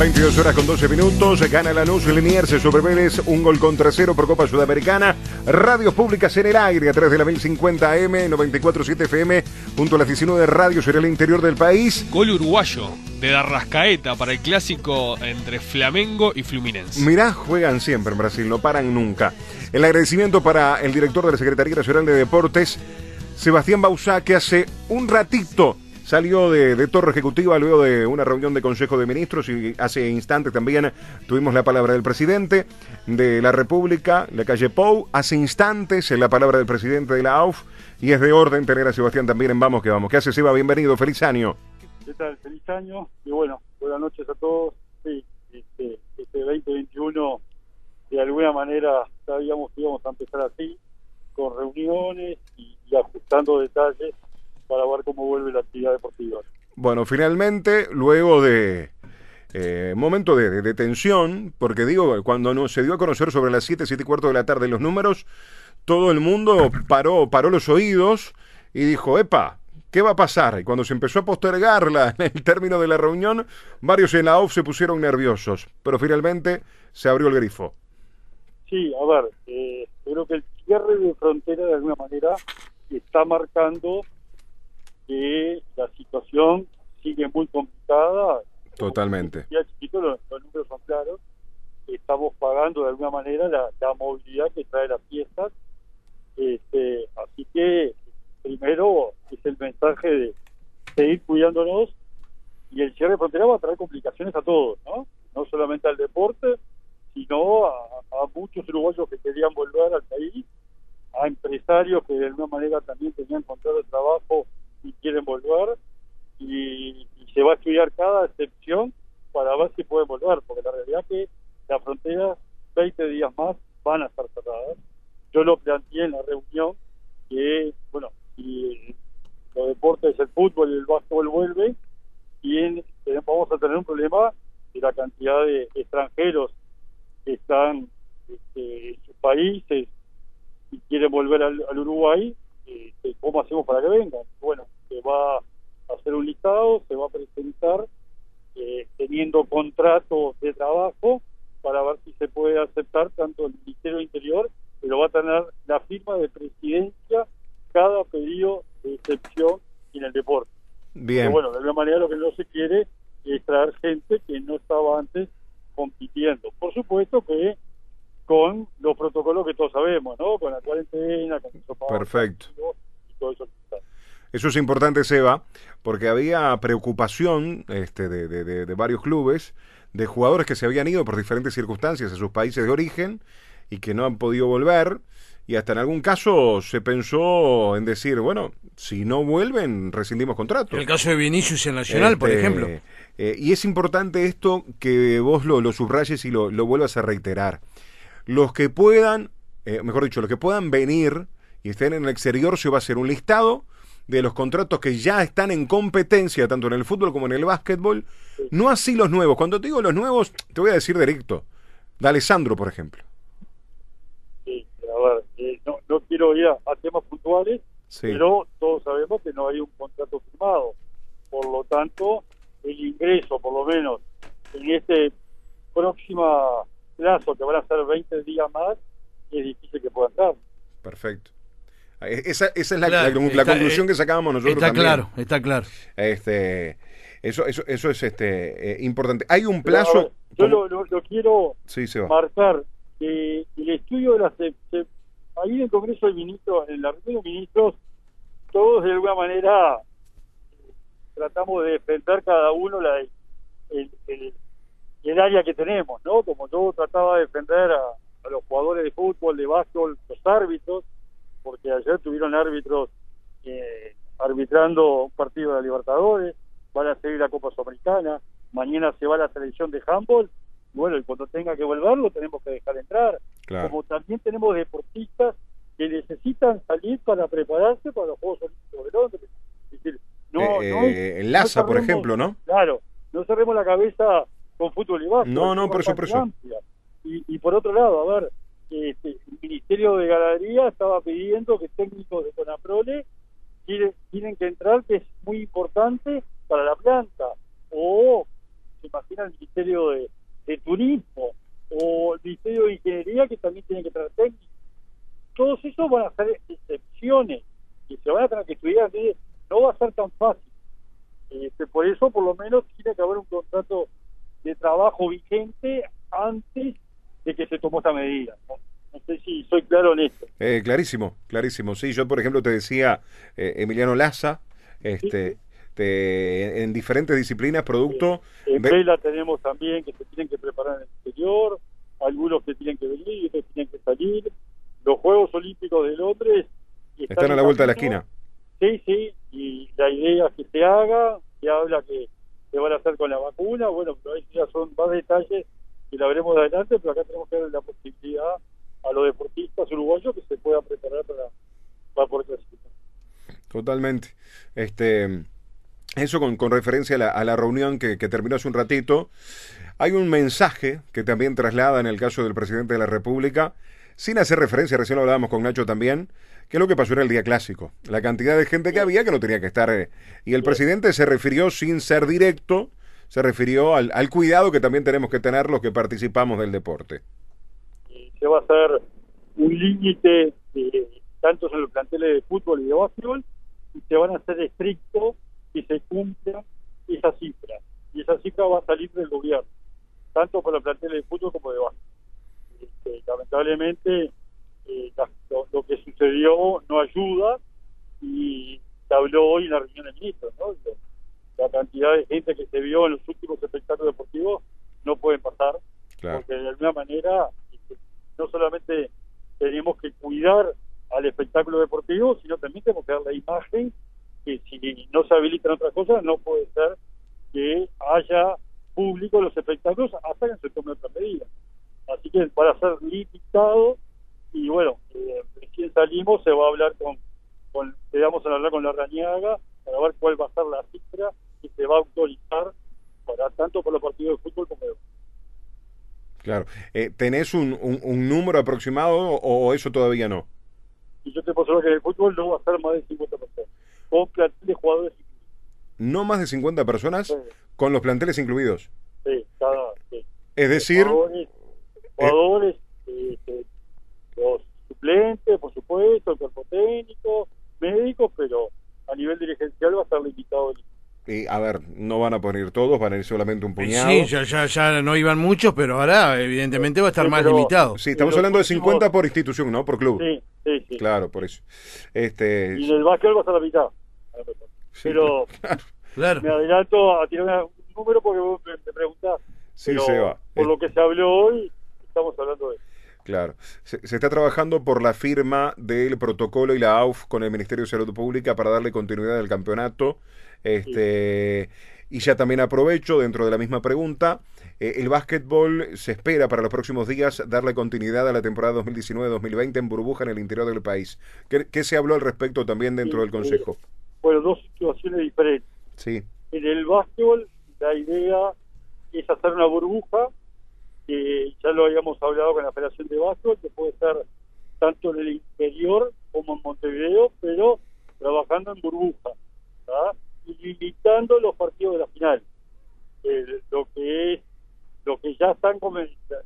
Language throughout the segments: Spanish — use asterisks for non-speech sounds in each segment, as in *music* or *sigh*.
22 horas con 12 minutos. Gana la luz Liniers sobre Vélez. Un gol contra cero por Copa Sudamericana. Radios públicas en el aire a través de la 1050 AM, 94.7 FM, junto a las 19 radios en el interior del país. Gol uruguayo de Darrascaeta para el clásico entre Flamengo y Fluminense. Mirá, juegan siempre en Brasil, no paran nunca. El agradecimiento para el director de la Secretaría Nacional de Deportes, Sebastián Bausá, que hace un ratito salió de, Torre Ejecutiva luego de una reunión de Consejo de Ministros y hace instantes también tuvimos la palabra del presidente de la República, la calle Pou, hace instantes la palabra del presidente de la AUF y es de orden tener a Sebastián también en Vamos que Vamos. ¿Qué hace Seba? Bienvenido, feliz año. ¿Qué tal? Feliz año y bueno, buenas noches a todos. Sí, este, este 2021 de alguna manera sabíamos que íbamos a empezar así, con reuniones y ajustando detalles para ver cómo vuelve la actividad deportiva. Bueno, finalmente, luego de eh, momento de, tensión, porque digo, cuando no, se dio a conocer sobre las 7, 7 y cuarto de la tarde los números, todo el mundo paró, paró los oídos y dijo, epa, ¿qué va a pasar? Y cuando se empezó a postergar la, el término de la reunión, varios en la OF se pusieron nerviosos, pero finalmente se abrió el grifo. Sí, a ver, eh, creo que el cierre de frontera de alguna manera está marcando que la situación sigue muy complicada. Totalmente. Ya chiquito, los, números son claros. Estamos pagando de alguna manera la, movilidad que trae las fiestas. Este, así que primero es el mensaje de seguir cuidándonos y el cierre de frontera va a traer complicaciones a todos, ¿no? No solamente al deporte, sino a, a muchos uruguayos que querían volver al país, a empresarios que de alguna manera también tenían contrato de trabajo y quieren volver y, se va a estudiar cada excepción para ver si pueden volver, porque la realidad es que la frontera 20 días más van a estar cerradas. Yo lo planteé en la reunión que, bueno, si los deportes, el fútbol y el básquetbol vuelven, y vamos a tener un problema de la cantidad de extranjeros que están este, en sus países y quieren volver al Uruguay este, cómo hacemos para que vengan. Bueno, se va a hacer un listado, se va a presentar eh, teniendo contrato de trabajo para ver si se puede aceptar tanto el Ministerio Interior, pero va a tener la firma de presidencia cada pedido de excepción en el deporte. Bien. bueno, de alguna manera lo que no se quiere es traer gente que no estaba antes compitiendo. Por supuesto que con los protocolos que todos sabemos, ¿no? Con la cuarentena, con el Perfecto. Eso. Es importante, Seba, porque había preocupación este, de, de, de, varios clubes, de jugadores que se habían ido por diferentes circunstancias a sus países de origen y que no han podido volver. Y hasta en algún caso se pensó en decir, bueno, si no vuelven, rescindimos contrato. El caso de Vinicius en Nacional, por este, ejemplo. Eh, y es importante esto que vos lo, lo subrayes y lo, lo vuelvas a reiterar los que puedan, eh, mejor dicho, los que puedan venir y estén en el exterior, se va a hacer un listado de los contratos que ya están en competencia, tanto en el fútbol como en el básquetbol, no así los nuevos. Cuando te digo los nuevos, te voy a decir directo, de Alessandro, por ejemplo. Sí, a ver, eh, no, quiero ir a, temas puntuales, pero todos sabemos que no hay un contrato firmado. Por lo tanto, el ingreso, por lo menos, en este próxima plazo, que van a ser 20 días más, es difícil que puedan dar. Perfecto. Eh, esa, esa es la, la, conclusión que sacábamos nosotros. Está claro, está claro. Este, eso, eso, eso es este, eh, importante. Hay un plazo. yo lo, lo, quiero marcar. que el estudio de las. ahí en el Congreso de Ministros, en la reunión de ministros, todos de alguna manera tratamos de defender cada uno la, el, el, área que tenemos, ¿no? Como yo trataba de defender a, los jugadores de fútbol, de básquetbol, los árbitros, porque ayer tuvieron árbitros eh, arbitrando un partido de la Libertadores, van a seguir la Copa Sudamericana, mañana se va la selección de handball, bueno, y cuando tenga que volver lo tenemos que dejar entrar. Como también tenemos deportistas que necesitan salir para prepararse para los Juegos Olímpicos de Londres. Es decir, no, eh, no, eh, en por ejemplo, ¿no? Claro, no cerremos la cabeza con fútbol y básquet. No, no, por eso, por eso. Y, y, por otro lado, a ver, este, el Ministerio de Ganadería estaba pidiendo que técnicos de Conaprole tienen, que entrar, que es muy importante para la planta. O, se imagina el Ministerio de, de Turismo o el Ministerio de Ingeniería que también tiene que traer técnicos. Todos esos van a ser excepciones que se van a tener que estudiar. No va a ser tan fácil. Este, por eso, por lo menos, tiene que haber un contrato de trabajo vigente antes de que se tomó esta medida. No, No sé si soy claro en esto. Eh, clarísimo, clarísimo. Sí, yo por ejemplo te decía eh, Emiliano Laza, este, te- en diferentes disciplinas, producto. En de- vela tenemos también que se tienen que preparar en el exterior, algunos que tienen que venir y otros que tienen que salir. Los Juegos Olímpicos de Londres están a la vuelta de la esquina. Sí, sí, y la idea es que se haga, se habla que se van a hacer con la vacuna, bueno, pero ahí ya son más detalles la veremos adelante, pero acá tenemos que darle la posibilidad a los deportistas uruguayos que se puedan preparar para, para poder clasificar. Totalmente. Este, eso con, con referencia a la, a la reunión que, que terminó hace un ratito. Hay un mensaje que también traslada en el caso del presidente de la República, sin hacer referencia, recién lo hablábamos con Nacho también, que lo que pasó era el día clásico. La cantidad de gente que había que no tenía que estar. eh, y el presidente se refirió sin ser directo, se refirió al, al cuidado que también tenemos que tener los que participamos del deporte. Se va a hacer un límite de tanto en los planteles de fútbol y de básquetbol y se van a hacer estrictos que se cumpla esa cifra. Y esa cifra va a salir del gobierno, tanto para los planteles de fútbol como de básquetbol. Este, lamentablemente, eh, lo, lo que sucedió no ayuda y se habló hoy en la reunión de ministros, ¿no? La cantidad de gente que se vio en los últimos espectáculos deportivos no pueden pasar Claro. porque de alguna manera este, no solamente tenemos que cuidar al espectáculo deportivo, sino también tenemos que dar la imagen que si no se habilitan otras cosas, no puede ser que haya público en los espectáculos hasta que se tome otra medida. Así que para ser limitado, y bueno, eh, recién salimos, se va a hablar con, con le vamos a hablar con la Rañaga para ver cuál va a ser la cifra que se va a autorizar para tanto para los partidos de fútbol como de Claro. Eh, ¿Tenés un, un- un número aproximado o, o eso todavía no? y yo te puedo asegurar que en el fútbol no va a ser más de 50 personas. Con plantel de jugadores No más de 50 personas Sí. con los planteles incluidos. sí, cada, sí. Es decir, jugadores, jugadores este, los suplentes, por supuesto, el cuerpo técnico, médicos, pero a nivel dirigencial va a estar limitado. el- eh, a ver, no van a poner todos, van a ir solamente un puñado. Sí, ya, ya, ya no iban muchos, pero ahora evidentemente va a estar Sí, más pero- limitado. Sí, estamos hablando de últimos- 50 por institución, ¿no? Por club. Sí, sí, sí. Claro, por eso. Este, Y en el básquet va a ser la mitad. sí, Pero Claro. me adelanto a tirar un número porque vos me, preguntás. sí, pero se va. Por Eh, lo que se habló hoy, estamos hablando de Claro. Se, se está trabajando por la firma del protocolo y la AUF con el Ministerio de Salud Pública para darle continuidad al campeonato. Este, Y ya también aprovecho, dentro de la misma pregunta, eh, el básquetbol se espera para los próximos días darle continuidad a la temporada 2019-2020 en burbuja en el interior del país. ¿Qué, qué se habló al respecto también dentro Sí, del Consejo? bueno, dos situaciones diferentes. Sí, En el básquetbol, la idea es hacer una burbuja, que ya lo habíamos hablado con la Federación de Básquetbol, que puede ser tanto en el interior como en Montevideo, pero trabajando en burbuja, y limitando los partidos de la final. Eh, lo que es lo que ya están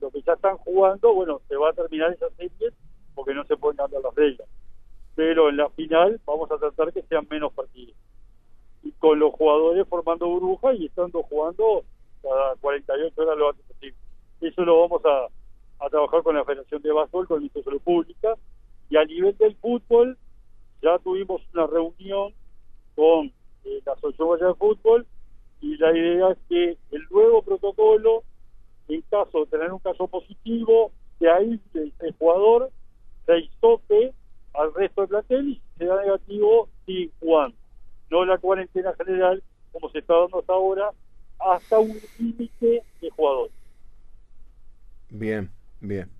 lo que ya están jugando, bueno, se va a terminar esa serie porque no se pueden cambiar las reglas. Pero en la final vamos a tratar que sean menos partidos y con los jugadores formando burbuja y estando jugando cada 48 horas lo antes posible. Eso lo vamos a, trabajar con la Federación de Básquetbol, con de Salud Pública y a nivel del fútbol ya tuvimos una reunión con eh, la Guayana de Fútbol y la idea es que el nuevo protocolo, en caso de tener un caso positivo, que ahí el, el jugador se hisope al resto del plantel y si se da negativo, sigue jugando no la cuarentena general como se está dando hasta ahora, hasta un límite. Bien, bien.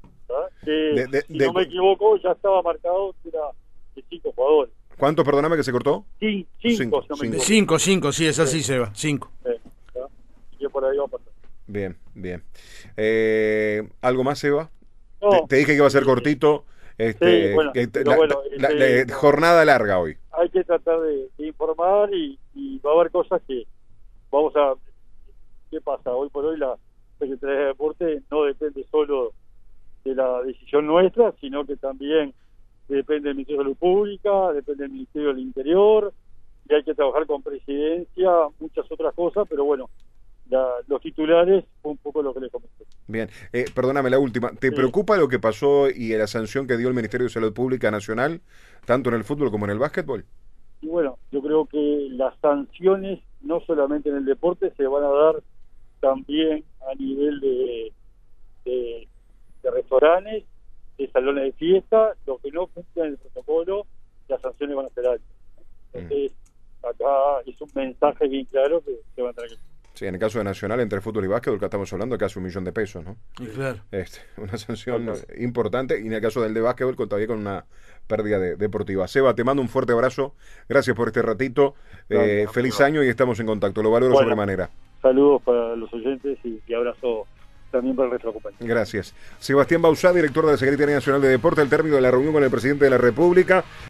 Que, De- de- si de- no me equivoco, ya estaba marcado que era de cinco jugadores. ¿Cuántos, perdóname, que se cortó? Cin- Cinco, cinco, si no me cinco. Cinco, cinco, sí, es así, se va. Cinco. Sí. Y que por ahí va a pasar. Bien, bien. Eh, ¿Algo más, Eva? No, te, te dije que iba a ser eh, cortito. Este, Sí, bueno, la- bueno, la- este, la- jornada larga hoy. hay que tratar de, de informar y, y va a haber cosas que vamos a ¿qué pasa? Hoy por hoy la Secretaría de Deporte no depende solo de la decisión nuestra, sino que también depende del Ministerio de Salud Pública, depende del Ministerio del Interior, y hay que trabajar con presidencia, muchas otras cosas, pero bueno, la- los titulares fue un poco lo que les comenté. Bien, eh, perdóname la última. ¿Te Sí. preocupa lo que pasó y la sanción que dio el Ministerio de Salud Pública Nacional, tanto en el fútbol como en el básquetbol? Y bueno, yo creo que las sanciones, no solamente en el deporte, se van a dar también a nivel de, de, de restaurantes, de salones de fiesta, lo que no cumplan el protocolo, las sanciones van a ser altas. Entonces, acá es un mensaje bien claro que se van a tener que Sí, en el caso de Nacional, entre fútbol y básquetbol, que estamos hablando de casi un millón de pesos, ¿no? Y claro. Este, *laughs* una sanción importante y en el caso del de básquetbol con- todavía con una pérdida de- deportiva. Seba, te mando un fuerte abrazo. Gracias por este ratito. Eh, feliz año y estamos en contacto. Lo valoro Bueno. sobremanera. Saludos para los oyentes y, abrazo también para el resto de la compañía. Gracias. Sebastián Bausá, director de la Secretaría Nacional de Deporte, al término de la reunión con el presidente de la República.